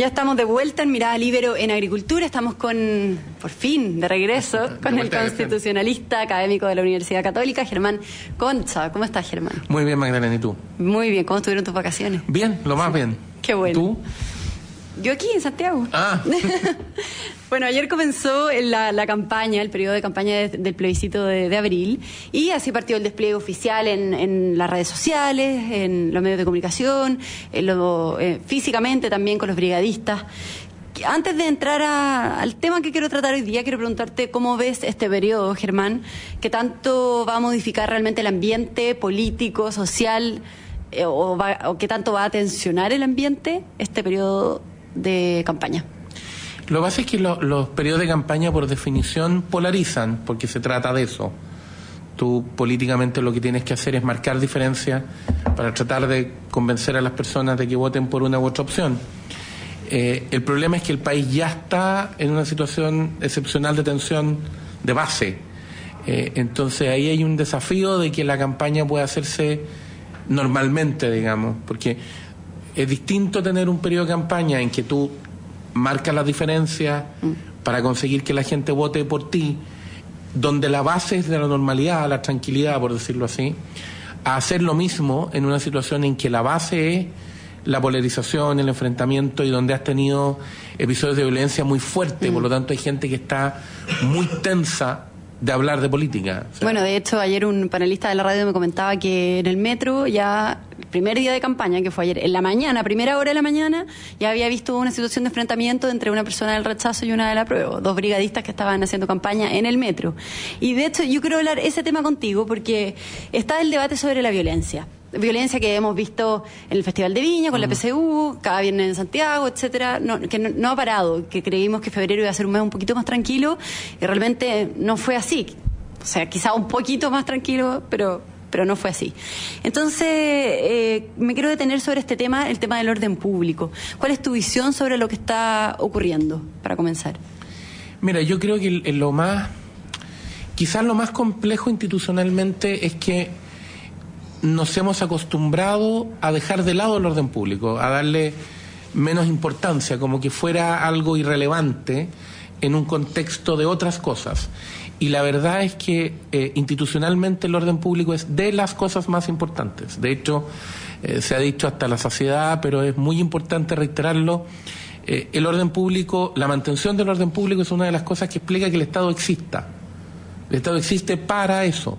Ya estamos de vuelta en Mirada Libero en Agricultura. Estamos con, por fin, de regreso, con el constitucionalista académico de la Universidad Católica, Germán Concha. ¿Cómo estás, Germán? Muy bien, Magdalena, ¿y tú? Muy bien. ¿Cómo estuvieron tus vacaciones? Bien, lo más bien. Qué bueno. ¿Tú? Yo aquí en Santiago. Ah. bueno, ayer comenzó la, la, campaña, el periodo de campaña de, del plebiscito de, abril, y así partió el despliegue oficial en, en, las redes sociales, en los medios de comunicación, en lo, eh, físicamente también con los brigadistas. Antes de entrar a, al tema que quiero tratar hoy día, quiero preguntarte cómo ves este periodo, Germán, que tanto va a modificar realmente el ambiente político, social, eh, o, va, o qué tanto va a tensionar el ambiente este periodo de campaña. Lo que pasa es que lo, los periodos de campaña, por definición, polarizan, porque se trata de eso. Tú políticamente lo que tienes que hacer es marcar diferencias para tratar de convencer a las personas de que voten por una u otra opción. Eh, el problema es que el país ya está en una situación excepcional de tensión de base. Eh, entonces ahí hay un desafío de que la campaña pueda hacerse normalmente, digamos, porque es distinto tener un periodo de campaña en que tú marcas las diferencias mm. para conseguir que la gente vote por ti, donde la base es de la normalidad, la tranquilidad, por decirlo así, a hacer lo mismo en una situación en que la base es la polarización, el enfrentamiento y donde has tenido episodios de violencia muy fuertes, mm. por lo tanto hay gente que está muy tensa de hablar de política. O sea, bueno, de hecho, ayer un panelista de la radio me comentaba que en el metro ya, primer día de campaña, que fue ayer, en la mañana, primera hora de la mañana, ya había visto una situación de enfrentamiento entre una persona del rechazo y una de la prueba, dos brigadistas que estaban haciendo campaña en el metro. Y de hecho, yo quiero hablar ese tema contigo porque está el debate sobre la violencia violencia que hemos visto en el Festival de Viña, con la PCU, cada viernes en Santiago, etcétera, no, que no, no, ha parado, que creímos que febrero iba a ser un mes un poquito más tranquilo, y realmente no fue así. O sea, quizá un poquito más tranquilo, pero pero no fue así. Entonces, eh, me quiero detener sobre este tema, el tema del orden público. ¿Cuál es tu visión sobre lo que está ocurriendo, para comenzar? Mira, yo creo que lo más, quizás lo más complejo institucionalmente es que nos hemos acostumbrado a dejar de lado el orden público, a darle menos importancia, como que fuera algo irrelevante en un contexto de otras cosas. Y la verdad es que eh, institucionalmente el orden público es de las cosas más importantes. De hecho, eh, se ha dicho hasta la saciedad, pero es muy importante reiterarlo. Eh, el orden público, la mantención del orden público es una de las cosas que explica que el Estado exista. El Estado existe para eso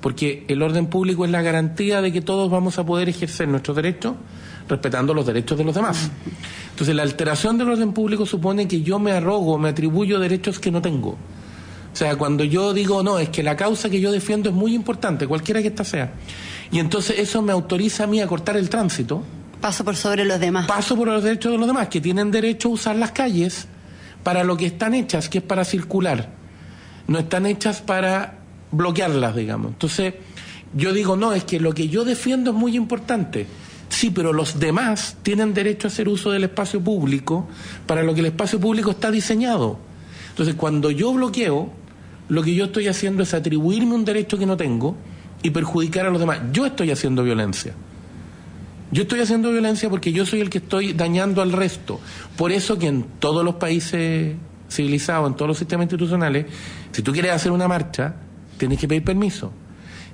porque el orden público es la garantía de que todos vamos a poder ejercer nuestros derechos respetando los derechos de los demás. Entonces, la alteración del orden público supone que yo me arrogo, me atribuyo derechos que no tengo. O sea, cuando yo digo, no, es que la causa que yo defiendo es muy importante, cualquiera que ésta sea, y entonces eso me autoriza a mí a cortar el tránsito. Paso por sobre los demás. Paso por los derechos de los demás, que tienen derecho a usar las calles para lo que están hechas, que es para circular. No están hechas para bloquearlas, digamos. Entonces, yo digo, no, es que lo que yo defiendo es muy importante. Sí, pero los demás tienen derecho a hacer uso del espacio público para lo que el espacio público está diseñado. Entonces, cuando yo bloqueo, lo que yo estoy haciendo es atribuirme un derecho que no tengo y perjudicar a los demás. Yo estoy haciendo violencia. Yo estoy haciendo violencia porque yo soy el que estoy dañando al resto. Por eso que en todos los países civilizados, en todos los sistemas institucionales, si tú quieres hacer una marcha, tienes que pedir permiso.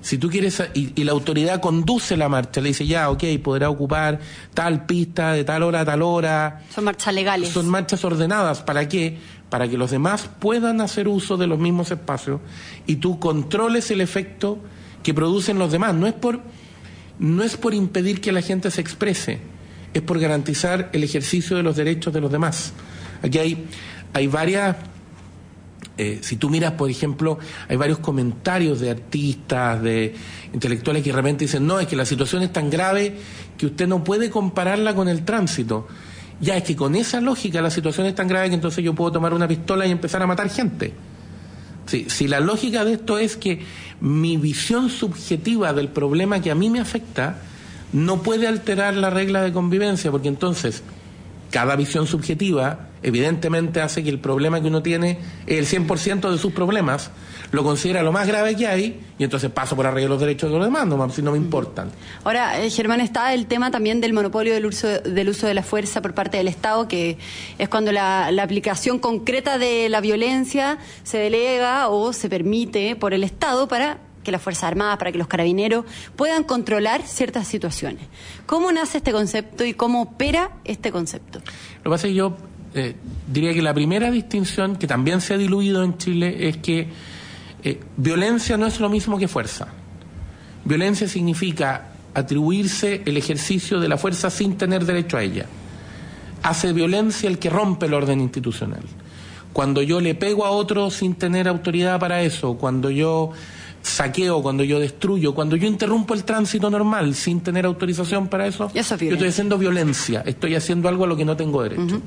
Si tú quieres, y, y, la autoridad conduce la marcha, le dice, ya, ok, podrá ocupar tal pista de tal hora a tal hora. Son marchas legales. Son marchas ordenadas. ¿Para qué? Para que los demás puedan hacer uso de los mismos espacios y tú controles el efecto que producen los demás. No es por, no es por impedir que la gente se exprese, es por garantizar el ejercicio de los derechos de los demás. Aquí hay, hay varias eh, si tú miras, por ejemplo, hay varios comentarios de artistas, de intelectuales que realmente dicen, no, es que la situación es tan grave que usted no puede compararla con el tránsito. Ya es que con esa lógica la situación es tan grave que entonces yo puedo tomar una pistola y empezar a matar gente. Sí, si la lógica de esto es que mi visión subjetiva del problema que a mí me afecta no puede alterar la regla de convivencia, porque entonces cada visión subjetiva evidentemente hace que el problema que uno tiene, el 100% de sus problemas, lo considera lo más grave que hay y entonces paso por arriba los derechos de los demás, no, si no me importan. Ahora, eh, Germán, está el tema también del monopolio del uso, del uso de la fuerza por parte del Estado, que es cuando la, la aplicación concreta de la violencia se delega o se permite por el Estado para que las Fuerzas Armadas, para que los carabineros puedan controlar ciertas situaciones. ¿Cómo nace este concepto y cómo opera este concepto? Lo que pasa es que yo eh, diría que la primera distinción, que también se ha diluido en Chile, es que eh, violencia no es lo mismo que fuerza. Violencia significa atribuirse el ejercicio de la fuerza sin tener derecho a ella. Hace violencia el que rompe el orden institucional. Cuando yo le pego a otro sin tener autoridad para eso, cuando yo saqueo, cuando yo destruyo, cuando yo interrumpo el tránsito normal sin tener autorización para eso, yo estoy haciendo violencia, estoy haciendo algo a lo que no tengo derecho.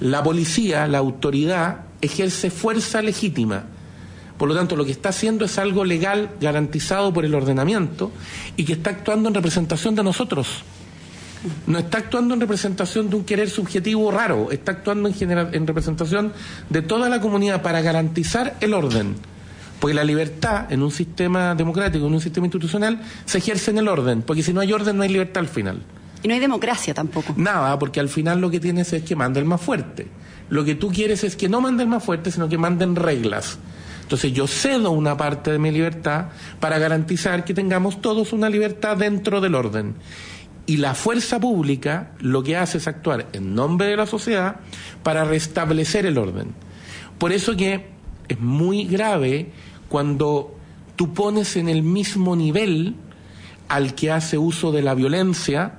La policía, la autoridad, ejerce fuerza legítima. Por lo tanto, lo que está haciendo es algo legal garantizado por el ordenamiento y que está actuando en representación de nosotros. No está actuando en representación de un querer subjetivo raro, está actuando en, en representación de toda la comunidad para garantizar el orden. Porque la libertad en un sistema democrático, en un sistema institucional, se ejerce en el orden, porque si no hay orden no hay libertad al final. Y no hay democracia tampoco. Nada, porque al final lo que tienes es que manda el más fuerte. Lo que tú quieres es que no mande el más fuerte, sino que manden reglas. Entonces yo cedo una parte de mi libertad para garantizar que tengamos todos una libertad dentro del orden. Y la fuerza pública lo que hace es actuar en nombre de la sociedad para restablecer el orden. Por eso que es muy grave cuando tú pones en el mismo nivel al que hace uso de la violencia,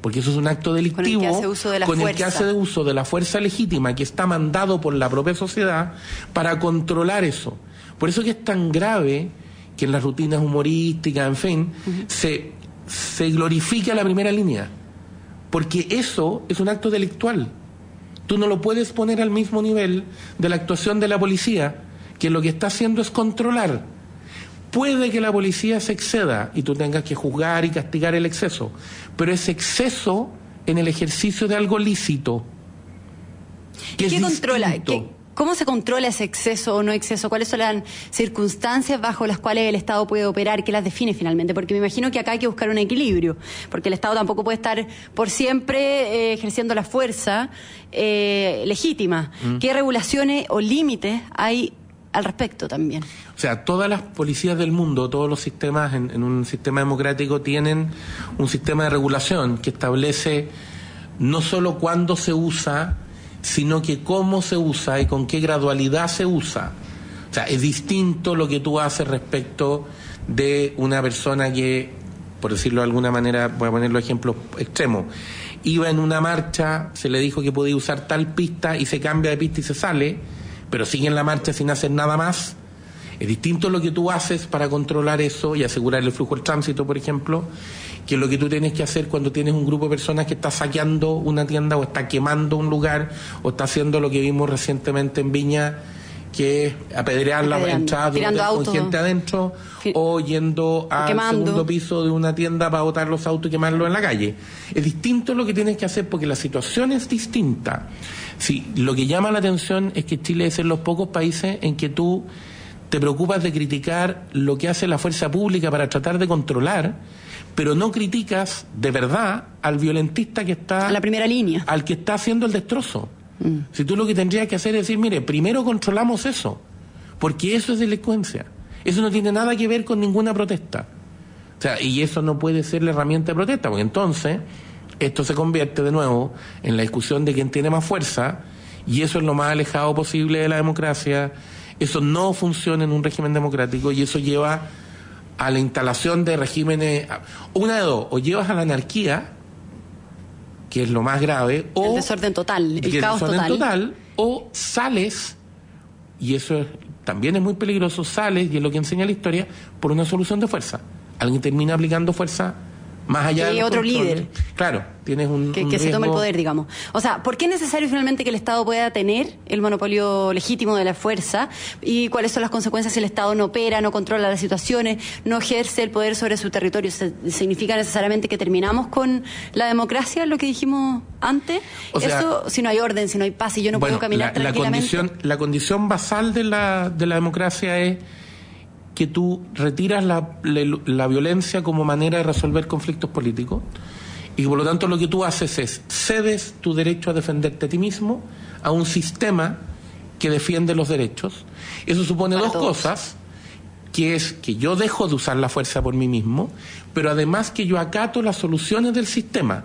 porque eso es un acto delictivo, con el que hace uso de la, fuerza. El que hace uso de la fuerza legítima que está mandado por la propia sociedad para controlar eso. Por eso que es tan grave que en las rutinas humorísticas, en fin, se, se glorifica la primera línea, porque eso es un acto delictual. Tú no lo puedes poner al mismo nivel de la actuación de la policía, que lo que está haciendo es controlar. Puede que la policía se exceda y tú tengas que juzgar y castigar el exceso, pero es exceso en el ejercicio de algo lícito. ¿Qué controla? ¿Cómo se controla ese exceso o no exceso? ¿Cuáles son las circunstancias bajo las cuales el Estado puede operar? ¿Qué las define finalmente? Porque me imagino que acá hay que buscar un equilibrio, porque el Estado tampoco puede estar por siempre eh, ejerciendo la fuerza eh, legítima. Mm. ¿Qué regulaciones o límites hay al respecto también. O sea, todas las policías del mundo, todos los sistemas en, un sistema democrático tienen un sistema de regulación que establece no solo cuándo se usa, sino que cómo se usa y con qué gradualidad se usa. O sea, es distinto lo que tú haces respecto de una persona que, por decirlo de alguna manera, voy a poner los ejemplos extremos, iba en una marcha, se le dijo que podía usar tal pista y se cambia de pista y se sale, pero sigue en la marcha sin hacer nada más. Es distinto lo que tú haces para controlar eso y asegurar el flujo del tránsito, por ejemplo, que lo que tú tienes que hacer cuando tienes un grupo de personas que está saqueando una tienda o está quemando un lugar o está haciendo lo que vimos recientemente en Viña, que apedrear la entrada con gente adentro o yendo al segundo piso de una tienda para botar los autos y quemarlos en la calle. Es distinto lo que tienes que hacer porque la situación es distinta. Sí, lo que llama la atención es que Chile es de los pocos países en que tú te preocupas de criticar lo que hace la fuerza pública para tratar de controlar, pero no criticas de verdad al violentista que está... A la primera línea. Al que está haciendo el destrozo. Mm. Si tú lo que tendrías que hacer es decir, mire, primero controlamos eso, porque eso es delincuencia. Eso no tiene nada que ver con ninguna protesta. O sea, y eso no puede ser la herramienta de protesta, porque entonces esto se convierte de nuevo en la discusión de quién tiene más fuerza y eso es lo más alejado posible de la democracia. Eso no funciona en un régimen democrático y eso lleva a la instalación de regímenes, una de dos, o llevas a la anarquía, que es lo más grave, o... El desorden total, el, caos desorden total. O sales, y eso también es muy peligroso, sales, y es lo que enseña la historia, por una solución de fuerza. Alguien termina aplicando fuerza Más allá que de otro líder. Claro, tienes un. que, un que se tome el poder, digamos. O sea, ¿por qué es necesario finalmente que el Estado pueda tener el monopolio legítimo de la fuerza? ¿Y cuáles son las consecuencias si el Estado no opera, no controla las situaciones, no ejerce el poder sobre su territorio? ¿Se- ¿Significa necesariamente que terminamos con la democracia, lo que dijimos antes? O sea- Eso, si no hay orden, si no hay paz, si yo no Bueno, puedo caminar la, la tranquilamente. condición, la condición basal de la, de la democracia es que tú retiras la, la- la violencia como manera de resolver conflictos políticos y por lo tanto lo que tú haces es cedes tu derecho a defenderte a ti mismo a un sistema que defiende los derechos. Eso supone Para dos todos. cosas, que es que yo dejo de usar la fuerza por mí mismo, pero además que yo acato las soluciones del sistema.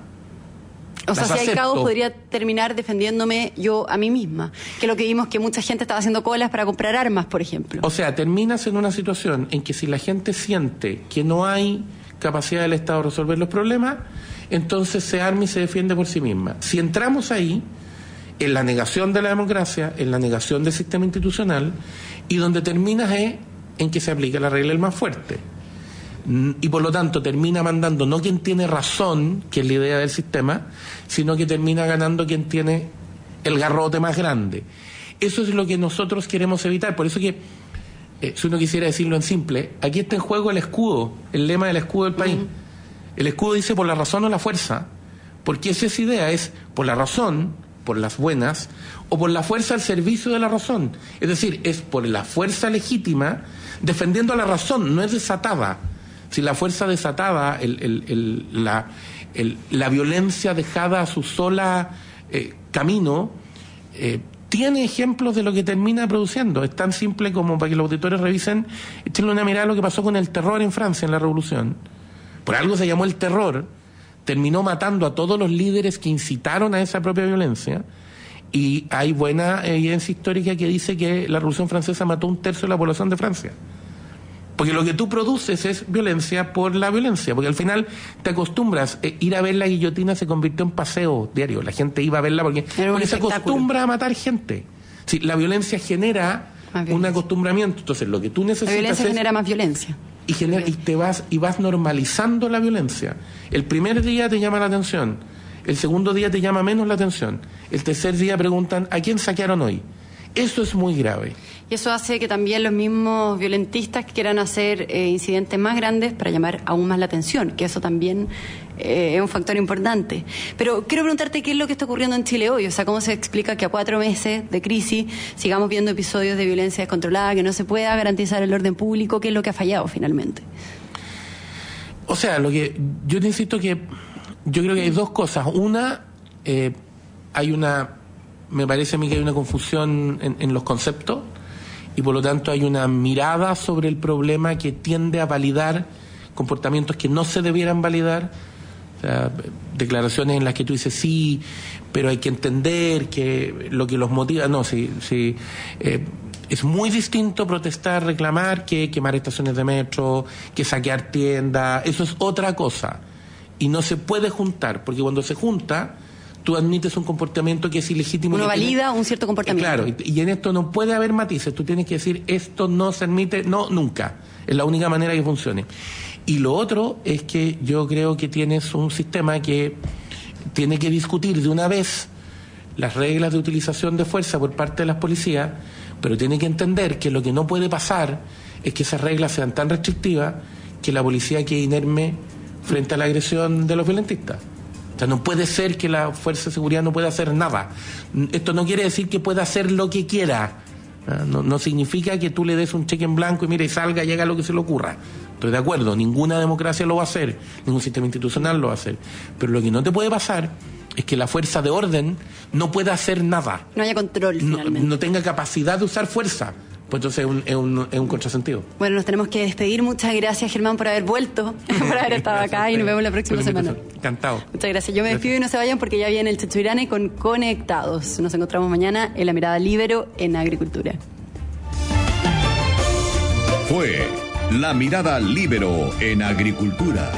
O sea, si hay caos, podría terminar defendiéndome yo a mí misma. Que lo que vimos que mucha gente estaba haciendo colas para comprar armas, por ejemplo. O sea, terminas en una situación en que si la gente siente que no hay capacidad del Estado de resolver los problemas, entonces se arma y se defiende por sí misma. Si entramos ahí, en la negación de la democracia, en la negación del sistema institucional, y donde terminas es en que se aplica la regla del más fuerte. Mm, Y por lo tanto termina mandando no quien tiene razón, que es la idea del sistema, sino que termina ganando quien tiene el garrote más grande. Eso es lo que nosotros queremos evitar. Por eso que, eh, si uno quisiera decirlo en simple, aquí está en juego el escudo, el lema del escudo del país. El escudo dice por la razón o la fuerza, porque esa es idea, es por la razón, por las buenas, o por la fuerza al servicio de la razón. Es decir, es por la fuerza legítima defendiendo a la razón, no es desatada. Si la fuerza desatada, el- el- el- la, violencia dejada a su sola eh, camino, eh, tiene ejemplos de lo que termina produciendo. Es tan simple como para que los auditores revisen, échenle una mirada a lo que pasó con el terror en Francia en la Revolución. Por algo se llamó el terror, terminó matando a todos los líderes que incitaron a esa propia violencia. Y hay buena evidencia histórica que dice que la Revolución Francesa mató un tercio de la población de Francia. Porque lo que tú produces es violencia por la violencia, porque al final te acostumbras, eh, ir a ver la guillotina se convirtió en paseo diario, la gente iba a verla porque, se acostumbra a matar gente. Sí, la violencia genera un violencia. acostumbramiento, entonces lo que tú La necesitas violencia es genera más violencia. y, genera- y te vas y vas normalizando la violencia. El primer día te llama la atención, el segundo día te llama menos la atención, el tercer día preguntan ¿a quién saquearon hoy? Eso es muy grave. Y eso hace que también los mismos violentistas quieran hacer eh, incidentes más grandes para llamar aún más la atención, que eso también eh, es un factor importante. Pero quiero preguntarte qué es lo que está ocurriendo en Chile hoy, o sea, cómo se explica que a cuatro meses de crisis sigamos viendo episodios de violencia descontrolada, que no se pueda garantizar el orden público, qué es lo que ha fallado finalmente. O sea, lo que yo te insisto que yo creo que hay dos cosas. Una, eh, hay una, me parece a mí que hay una confusión en, en los conceptos y por lo tanto hay una mirada sobre el problema que tiende a validar comportamientos que no se debieran validar. O sea, declaraciones en las que tú dices sí, pero hay que entender que lo que los motiva. No, sí, sí. eh, es muy distinto protestar, reclamar, que quemar estaciones de metro, que saquear tiendas. Eso es otra cosa. Y no se puede juntar, porque cuando se junta, tú admites un comportamiento que es ilegítimo. Uno tiene- valida un cierto comportamiento. Claro, y, y en esto no puede haber matices. Tú tienes que decir, esto no se admite, no, nunca. Es la única manera que funcione. Y lo otro es que yo creo que tienes un sistema que tiene que discutir de una vez las reglas de utilización de fuerza por parte de las policías, pero tiene que entender que lo que no puede pasar es que esas reglas sean tan restrictivas que la policía quede inerme frente a la agresión de los violentistas. O sea, no puede ser que la fuerza de seguridad no pueda hacer nada. Esto no quiere decir que pueda hacer lo que quiera. ¿ah? No, no significa que tú le des un cheque en blanco y mire, salga y haga lo que se le ocurra. Estoy de acuerdo, ninguna democracia lo va a hacer, ningún sistema institucional lo va a hacer. Pero lo que no te puede pasar es que la fuerza de orden no pueda hacer nada, No haya control no, tenga capacidad de usar fuerza. Pues entonces es un, es un, es un contrasentido. Bueno, nos tenemos que despedir. Muchas gracias, Germán, por haber vuelto, por haber estado Gracias acá y nos vemos la próxima semana. Encantado. Muchas gracias. Yo me despido y no se vayan porque ya viene el Chechuirane con Conectados. Nos encontramos mañana en la mirada libero en agricultura. Fue La Mirada Libero en Agricultura.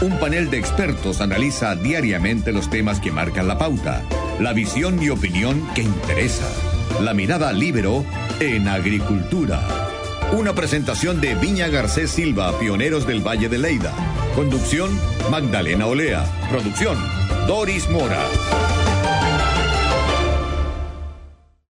Un panel de expertos analiza diariamente los temas que marcan la pauta, la visión y opinión que interesa. La Mirada Libero en Agricultura. Una presentación de Viña Garcés Silva, pioneros del Valle de Leida. Conducción, Magdalena Olea. Producción, Doris Mora.